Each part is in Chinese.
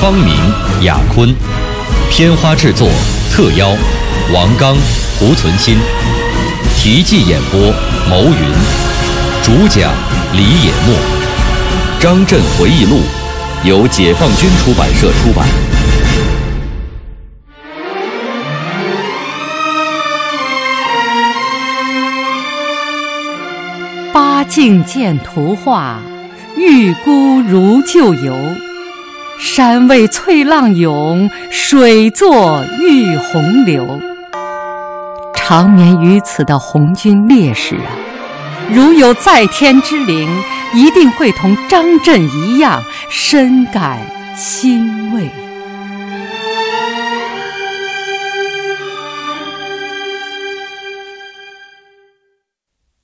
方明、雅坤，片花制作特邀王刚、胡存新，题记演播牟云，主讲李野墨，《张震回忆录》由解放军出版社出版。八境见图画，玉孤如旧游。山为翠浪涌，水作玉洪流。长眠于此的红军烈士啊，如有在天之灵，一定会同张震一样深感欣慰。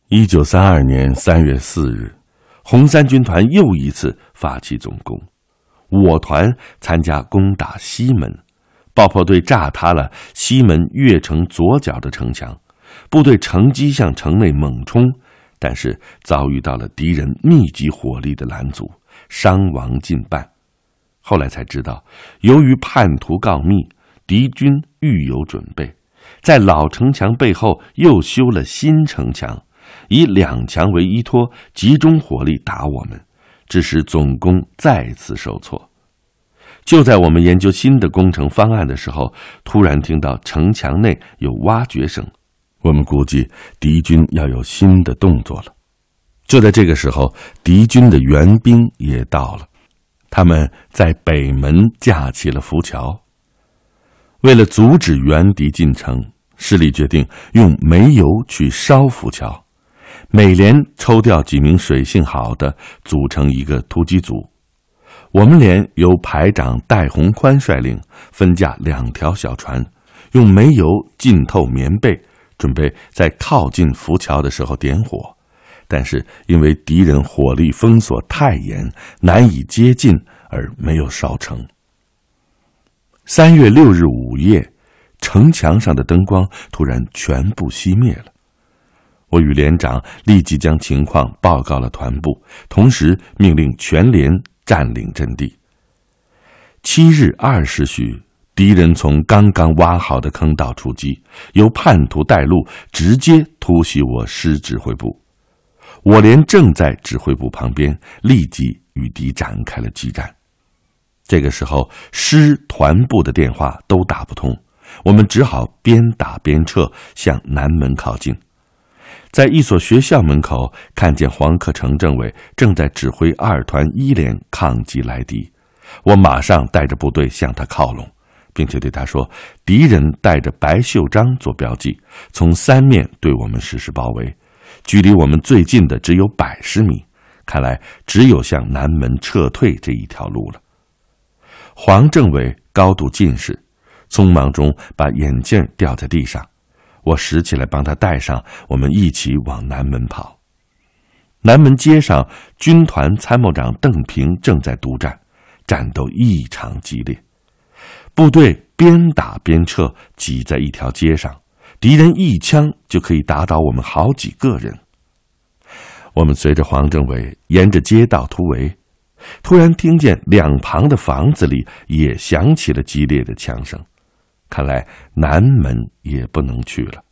一九三二年三月四日，红三军团又一次发起总攻。我团参加攻打西门，爆破队炸塌了西门越城左角的城墙，部队乘机向城内猛冲，但是遭遇到了敌人密集火力的拦阻，伤亡近半。后来才知道，由于叛徒告密，敌军预有准备，在老城墙背后又修了新城墙，以两墙为依托，集中火力打我们。致使总攻再次受挫。就在我们研究新的工程方案的时候，突然听到城墙内有挖掘声，我们估计敌军要有新的动作了。就在这个时候，敌军的援兵也到了，他们在北门架起了浮桥。为了阻止援敌进城，师里决定用煤油去烧浮桥。每连抽调几名水性好的，组成一个突击组。我们连由排长戴洪宽率领，分架两条小船，用煤油浸透棉被，准备在靠近浮桥的时候点火。但是因为敌人火力封锁太严，难以接近，而没有烧成。三月六日午夜，城墙上的灯光突然全部熄灭了。我与连长立即将情况报告了团部，同时命令全连占领阵地。七日二时许，敌人从刚刚挖好的坑道出击，由叛徒带路，直接突袭我师指挥部。我连正在指挥部旁边，立即与敌展开了激战。这个时候，师团部的电话都打不通，我们只好边打边撤，向南门靠近。在一所学校门口，看见黄克诚政委正在指挥二团一连抗击来敌，我马上带着部队向他靠拢，并且对他说：“敌人带着白袖章做标记，从三面对我们实施包围，距离我们最近的只有百十米，看来只有向南门撤退这一条路了。”黄政委高度近视，匆忙中把眼镜掉在地上。我拾起来帮他戴上，我们一起往南门跑。南门街上，军团参谋长邓平正在督战，战斗异常激烈。部队边打边撤，挤在一条街上，敌人一枪就可以打倒我们好几个人。我们随着黄政委沿着街道突围，突然听见两旁的房子里也响起了激烈的枪声。看来南门也不能去了，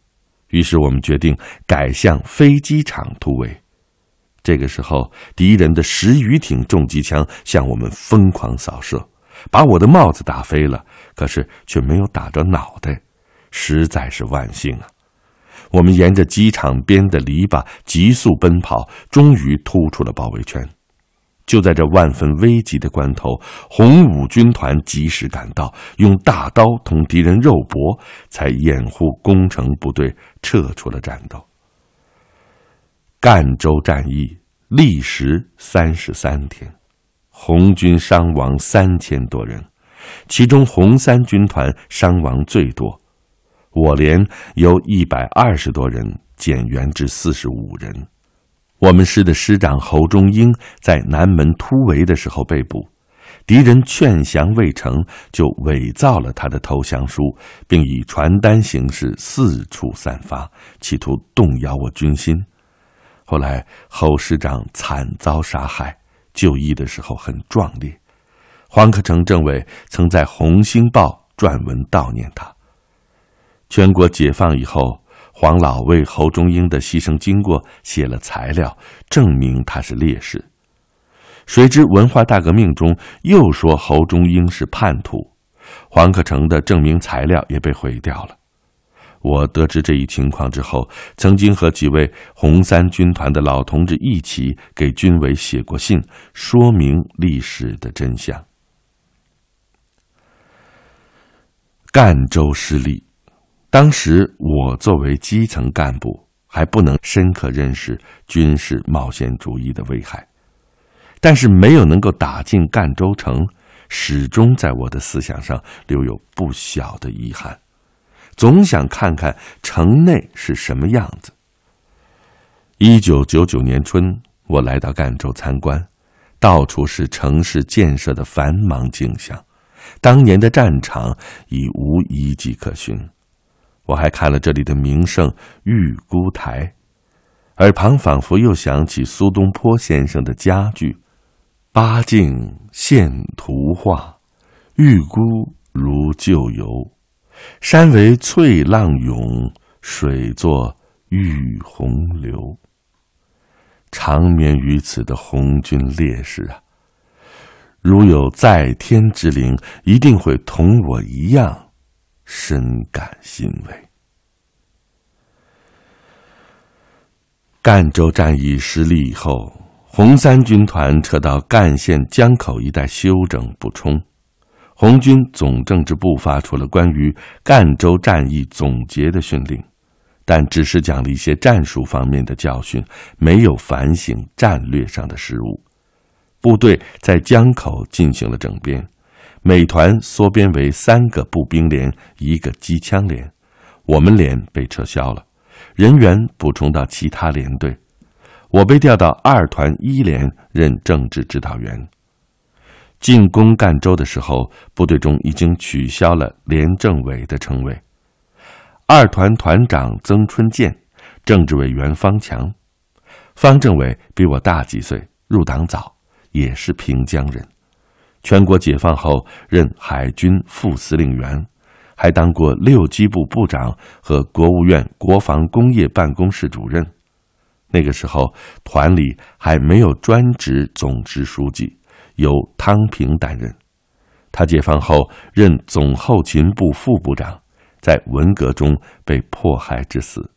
于是我们决定改向飞机场突围。这个时候，敌人的十余挺重机枪向我们疯狂扫射，把我的帽子打飞了，可是却没有打着脑袋，实在是万幸啊！我们沿着机场边的篱笆急速奔跑，终于突出了包围圈。就在这万分危急的关头，红五军团及时赶到，用大刀同敌人肉搏，才掩护攻城部队撤出了战斗。赣州战役历时三十三天，红军伤亡三千多人，其中红三军团伤亡最多，我连由一百二十多人减员至四十五人。我们师的师长侯忠英在南门突围的时候被捕，敌人劝降未成，就伪造了他的投降书，并以传单形式四处散发，企图动摇我军心。后来侯师长惨遭杀害，就医的时候很壮烈。黄克诚政委曾在《红星报》撰文悼念他。全国解放以后。黄老为侯忠英的牺牲经过写了材料，证明他是烈士。谁知文化大革命中又说侯忠英是叛徒，黄克诚的证明材料也被毁掉了。我得知这一情况之后，曾经和几位红三军团的老同志一起给军委写过信，说明历史的真相。赣州失利。当时我作为基层干部，还不能深刻认识军事冒险主义的危害，但是没有能够打进赣州城，始终在我的思想上留有不小的遗憾。总想看看城内是什么样子。一九九九年春，我来到赣州参观，到处是城市建设的繁忙景象，当年的战场已无遗迹可寻。我还看了这里的名胜玉姑台，耳旁仿佛又想起苏东坡先生的佳句：“八境现图画，玉姑如旧游。山为翠浪涌，水作玉洪流。”长眠于此的红军烈士啊，如有在天之灵，一定会同我一样。深感欣慰。赣州战役失利以后，红三军团撤到赣县江口一带休整补充。红军总政治部发出了关于赣州战役总结的训令，但只是讲了一些战术方面的教训，没有反省战略上的失误。部队在江口进行了整编。美团缩编为三个步兵连，一个机枪连，我们连被撤销了，人员补充到其他连队。我被调到二团一连任政治指导员。进攻赣州的时候，部队中已经取消了连政委的称谓。二团团长曾春建，政治委员方强，方政委比我大几岁，入党早，也是平江人。全国解放后，任海军副司令员，还当过六机部部长和国务院国防工业办公室主任。那个时候，团里还没有专职总支书记，由汤平担任。他解放后任总后勤部副部长，在文革中被迫害致死。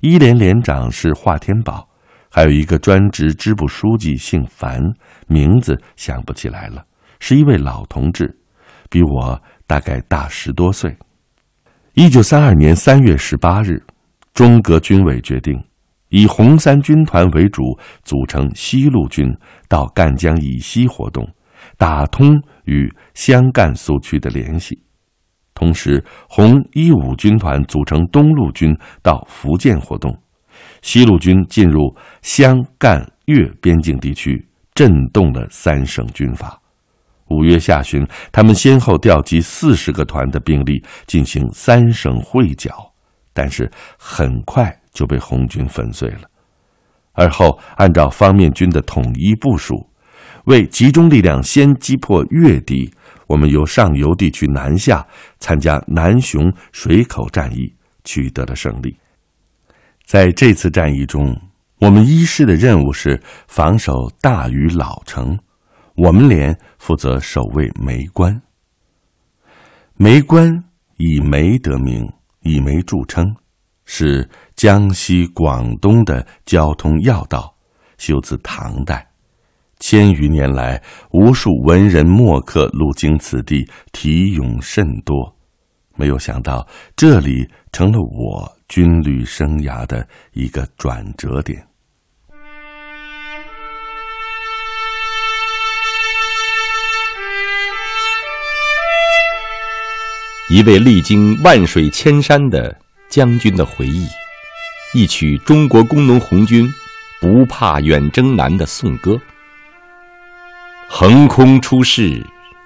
一连连长是华天宝。还有一个专职支部书记姓樊，名字想不起来了，是一位老同志，比我大概大十多岁。一九三二年三月十八日，中革军委决定以红三军团为主，组成西路军到赣江以西活动，打通与湘赣苏区的联系；同时，红一五军团组成东路军到福建活动。西路军进入湘赣粤边境地区，震动了三省军阀。五月下旬，他们先后调集四十个团的兵力进行三省会剿，但是很快就被红军粉碎了。而后，按照方面军的统一部署，为集中力量先击破粤敌，我们由上游地区南下，参加南雄水口战役，取得了胜利。在这次战役中，我们一师的任务是防守大余老城，我们连负责守卫梅关。梅关以梅得名，以梅著称，是江西、广东的交通要道，修自唐代，千余年来，无数文人墨客路经此地，题咏甚多。没有想到，这里成了我。军旅生涯的一个转折点。一位历经万水千山的将军的回忆，一曲中国工农红军不怕远征难的颂歌。横空出世，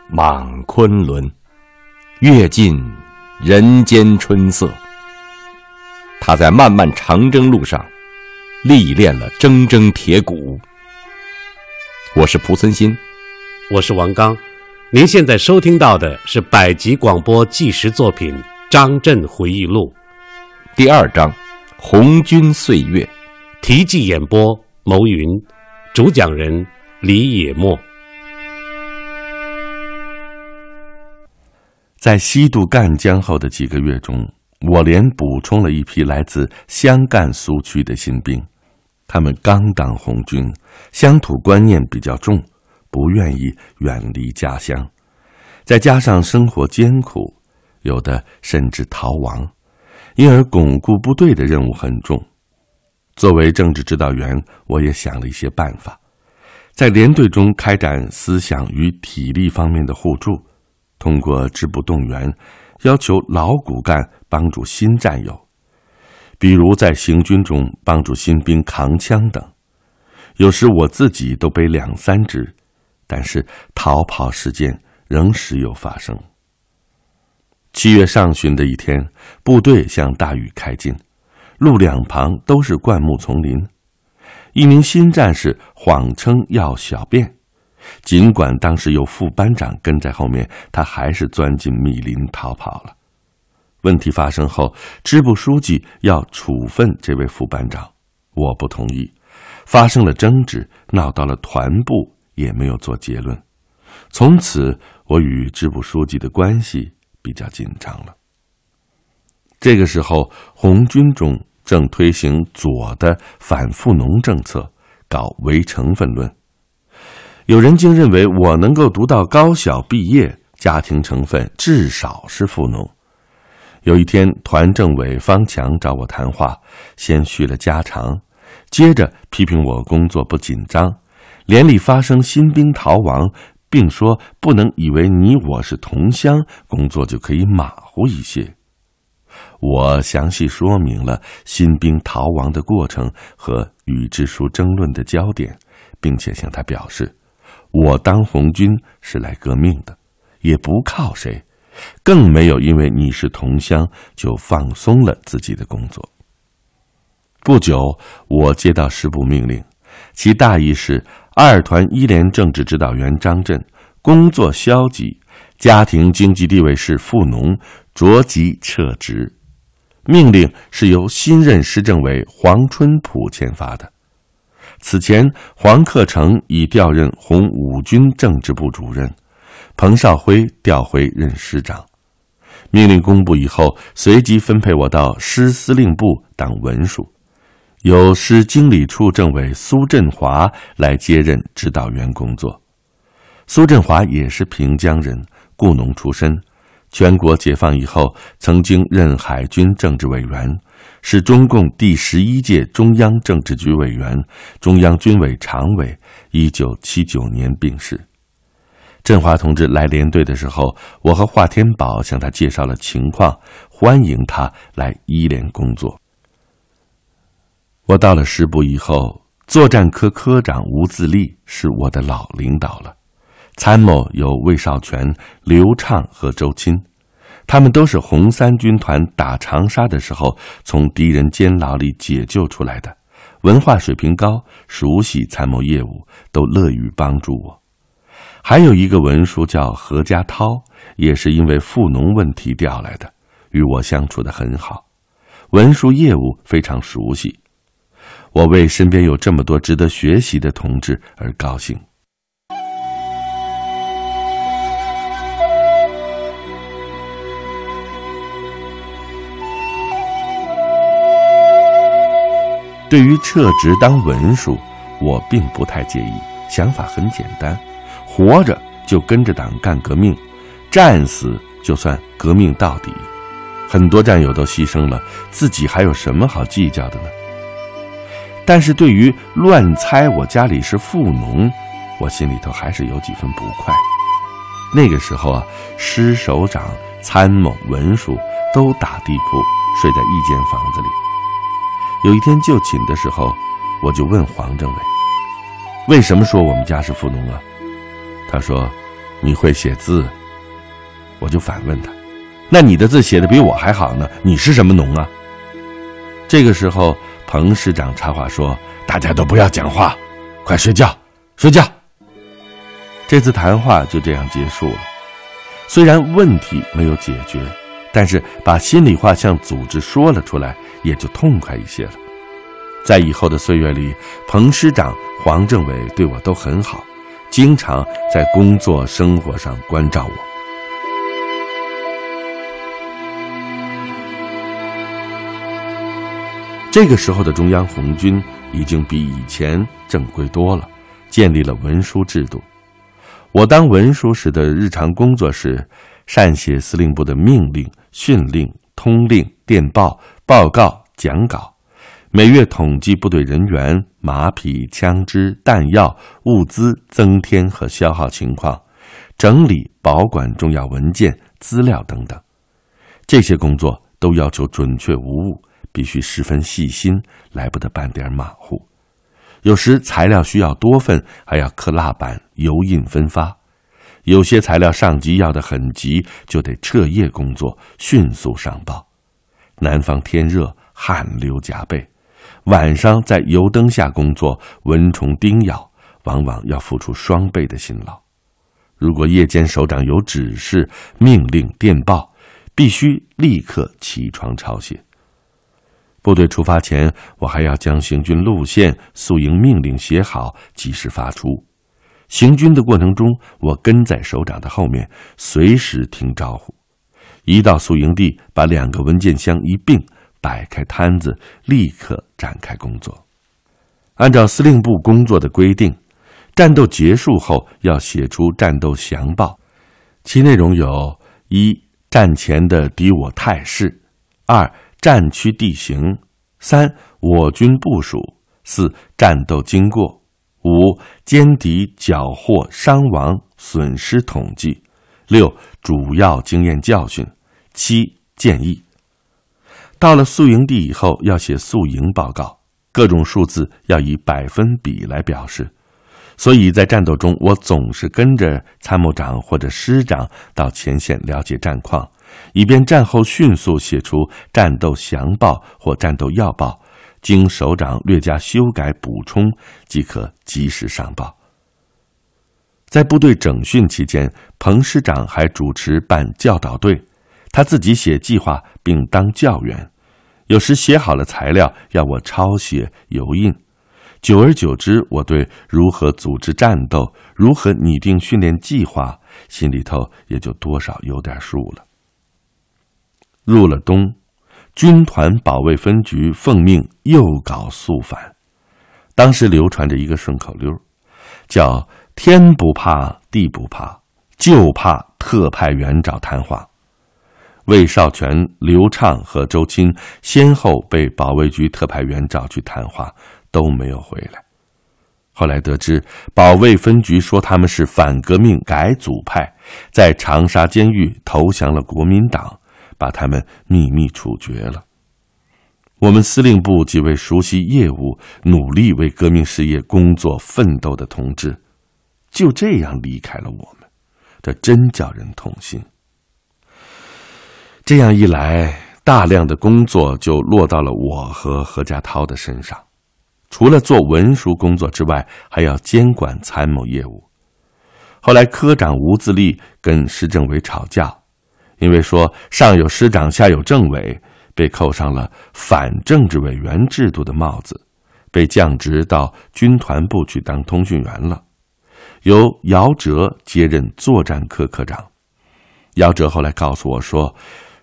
莽昆仑，阅尽人间春色。他在漫漫长征路上历练了铮铮铁骨。我是蒲存昕，我是王刚。您现在收听到的是百集广播纪实作品《张震回忆录》第二章《红军岁月》，题记演播牟云，主讲人李野墨。在西渡赣江后的几个月中，我连补充了一批来自湘赣苏区的新兵，他们刚当红军，乡土观念比较重。不愿意远离家乡，再加上生活艰苦，有的甚至逃亡，因而巩固部队的任务很重。作为政治指导员，我也想了一些办法，在连队中开展思想与体力方面的互助，通过支部动员，要求老骨干帮助新战友，比如在行军中帮助新兵扛枪等。有时我自己都背两三支。但是逃跑事件仍时有发生。七月上旬的一天，部队向大雨开进，路两旁都是灌木丛林。一名新战士谎称要小便，尽管当时有副班长跟在后面，他还是钻进密林逃跑了。问题发生后，支部书记要处分这位副班长，我不同意，发生了争执，闹到了团部。也没有做结论，从此我与支部书记的关系比较紧张了。这个时候，红军中正推行左的反富农政策，搞唯成分论。有人竟认为我能够读到高小毕业，家庭成分至少是富农。有一天，团政委方强找我谈话，先叙了家常，接着批评我工作不紧张。连里发生新兵逃亡，并说不能以为你我是同乡，工作就可以马虎一些。我详细说明了新兵逃亡的过程和与支书争论的焦点，并且向他表示，我当红军是来革命的，也不靠谁，更没有因为你是同乡就放松了自己的工作。不久，我接到师部命令，其大意是。二团一连政治指导员张震工作消极，家庭经济地位是富农，着即撤职。命令是由新任市政委黄春浦签发的。此前，黄克诚已调任红五军政治部主任，彭绍辉调回任师长。命令公布以后，随即分配我到师司令部当文书。由师经理处政委苏振华来接任指导员工作。苏振华也是平江人，雇农出身。全国解放以后，曾经任海军政治委员，是中共第十一届中央政治局委员、中央军委常委。一九七九年病逝。振华同志来连队的时候，我和华天宝向他介绍了情况，欢迎他来一连工作。我到了师部以后，作战科科长吴自立是我的老领导了，参谋有魏少全、刘畅和周钦，他们都是红三军团打长沙的时候从敌人监牢里解救出来的，文化水平高，熟悉参谋业务，都乐于帮助我。还有一个文书叫何家涛，也是因为富农问题调来的，与我相处的很好，文书业务非常熟悉。我为身边有这么多值得学习的同志而高兴。对于撤职当文书，我并不太介意，想法很简单：活着就跟着党干革命，战死就算革命到底。很多战友都牺牲了，自己还有什么好计较的呢？但是对于乱猜我家里是富农，我心里头还是有几分不快。那个时候啊，师首长参谋、文书都打地铺，睡在一间房子里。有一天就寝的时候，我就问黄政委：“为什么说我们家是富农啊？”他说：“你会写字。”我就反问他：“那你的字写的比我还好呢？你是什么农啊？”这个时候，彭师长插话说：“大家都不要讲话，快睡觉，睡觉。”这次谈话就这样结束了。虽然问题没有解决，但是把心里话向组织说了出来，也就痛快一些了。在以后的岁月里，彭师长、黄政委对我都很好，经常在工作生活上关照我。这个时候的中央红军已经比以前正规多了，建立了文书制度。我当文书时的日常工作是善写司令部的命令、训令、通令、电报、报告、讲稿，每月统计部队人员、马匹、枪支、弹药、物资增添和消耗情况，整理保管重要文件、资料等等。这些工作都要求准确无误，必须十分细心，来不得半点马虎。有时材料需要多份，还要刻蜡板、油印分发；有些材料上级要的很急，就得彻夜工作，迅速上报。南方天热，汗流浃背，晚上在油灯下工作，蚊虫叮咬，往往要付出双倍的辛劳。如果夜间首长有指示、命令、电报，必须立刻起床抄写。部队出发前，我还要将行军路线、宿营命令写好，及时发出。行军的过程中，我跟在首长的后面，随时听招呼。一到宿营地，把两个文件箱一并摆开摊子，立刻展开工作。按照司令部工作的规定，战斗结束后要写出战斗详报，其内容有：一、战前的敌我态势；二、战区地形，三我军部署，四战斗经过，五歼敌缴获伤亡损失统计，六主要经验教训，七建议。到了宿营地以后，要写宿营报告，各种数字要以百分比来表示。所以在战斗中，我总是跟着参谋长或者师长到前线了解战况。以便战后迅速写出战斗详报或战斗要报，经首长略加修改补充，即可及时上报。在部队整训期间，彭师长还主持办教导队，他自己写计划并当教员，有时写好了材料要我抄写油印。久而久之，我对如何组织战斗、如何拟定训练计划，心里头也就多少有点数了。入了冬，军团保卫分局奉命又搞肃反。当时流传着一个顺口溜，叫“天不怕地不怕，就怕特派员找谈话”。魏少全、刘畅和周钦先后被保卫局特派员找去谈话，都没有回来。后来得知，保卫分局说他们是反革命改组派，在长沙监狱投降了国民党。把他们秘密处决了。我们司令部几位熟悉业务、努力为革命事业工作奋斗的同志，就这样离开了我们，这真叫人痛心。这样一来，大量的工作就落到了我和何家涛的身上。除了做文书工作之外，还要监管参谋业务。后来，科长吴自立跟市政委吵架。因为说上有师长，下有政委，被扣上了反政治委员制度的帽子，被降职到军团部去当通讯员了，由姚哲接任作战科科长。姚哲后来告诉我说，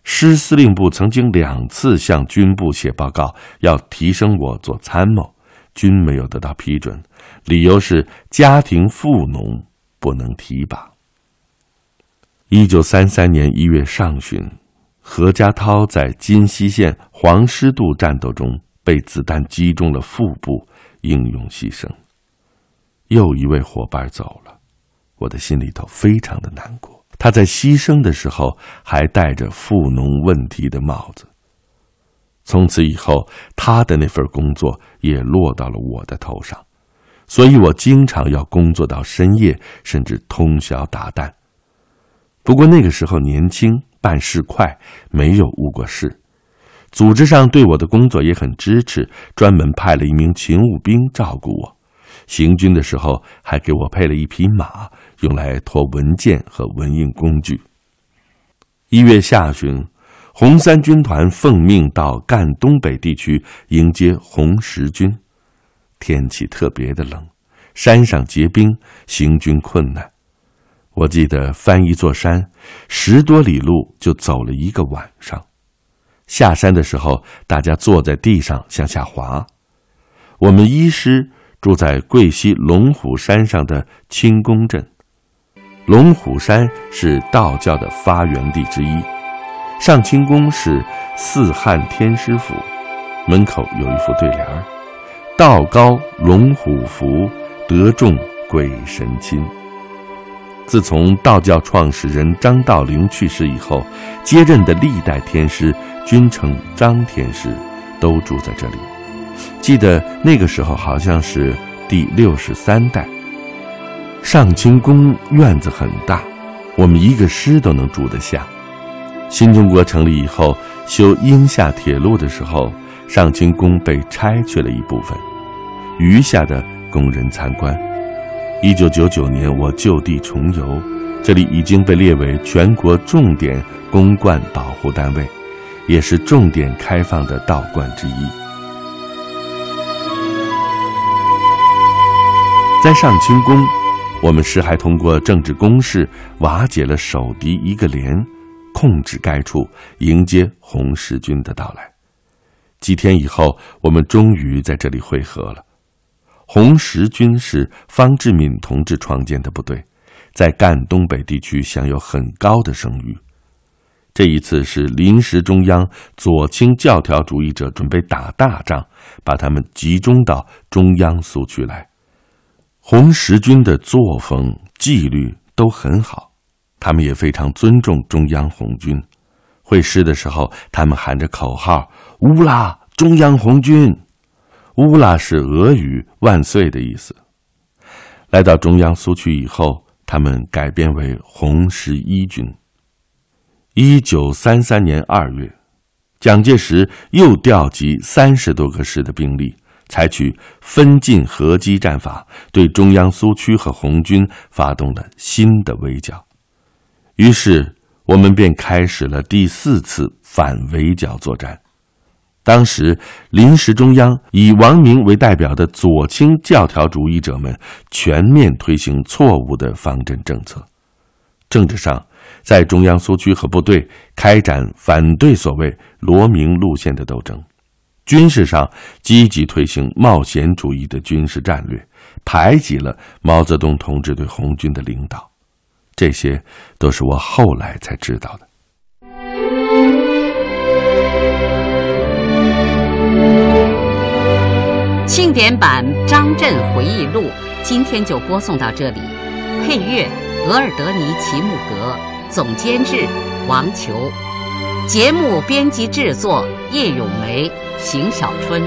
师司令部曾经两次向军部写报告，要提升我做参谋，均没有得到批准，理由是家庭富农，不能提拔。一九三三年一月上旬，何家涛在金溪县黄师渡战斗中被子弹击中了腹部，英勇牺牲。又一位伙伴走了，我的心里头非常的难过。他在牺牲的时候还戴着富农问题的帽子。从此以后，他的那份工作也落到了我的头上，所以我经常要工作到深夜，甚至通宵达旦。不过那个时候年轻，办事快，没有误过事。组织上对我的工作也很支持，专门派了一名勤务兵照顾我。行军的时候，还给我配了一匹马，用来驮文件和文印工具。一月下旬，红三军团奉命到赣东北地区迎接红十军。天气特别的冷，山上结冰，行军困难。我记得翻一座山，十多里路就走了一个晚上。下山的时候，大家坐在地上向下滑。我们一师住在贵溪龙虎山上的清宫镇。龙虎山是道教的发源地之一。上清宫是四汉天师府，门口有一副对联儿：“道高龙虎伏，德重鬼神亲。”自从道教创始人张道陵去世以后，接任的历代天师均称张天师，都住在这里。记得那个时候好像是第六十三代。上清宫院子很大，我们一个师都能住得下。新中国成立以后，修英夏铁路的时候，上清宫被拆去了一部分，余下的供人参观。一九九九年，我就地重游，这里已经被列为全国重点公观保护单位，也是重点开放的道观之一。在上清宫，我们师还通过政治攻势瓦解了守敌一个连，控制该处，迎接红十军的到来。几天以后，我们终于在这里会合了。红十军是方志敏同志创建的部队，在赣东北地区享有很高的声誉。这一次是临时中央左倾教条主义者准备打大仗，把他们集中到中央苏区来。红十军的作风纪律都很好，他们也非常尊重中央红军。会师的时候，他们喊着口号：“乌拉，中央红军！”乌拉是俄语“万岁”的意思。来到中央苏区以后，他们改编为红十一军。一九三三年二月，蒋介石又调集三十多个师的兵力，采取分进合击战法，对中央苏区和红军发动了新的围剿。于是，我们便开始了第四次反围剿作战。当时，临时中央以王明为代表的左倾教条主义者们全面推行错误的方针政策。政治上，在中央苏区和部队开展反对所谓“罗明路线”的斗争；军事上，积极推行冒险主义的军事战略，排挤了毛泽东同志对红军的领导。这些都是我后来才知道的。庆典版张震回忆录今天就播送到这里，配乐额尔德尼齐木格，总监制王球，节目编辑制作叶咏梅、邢小春。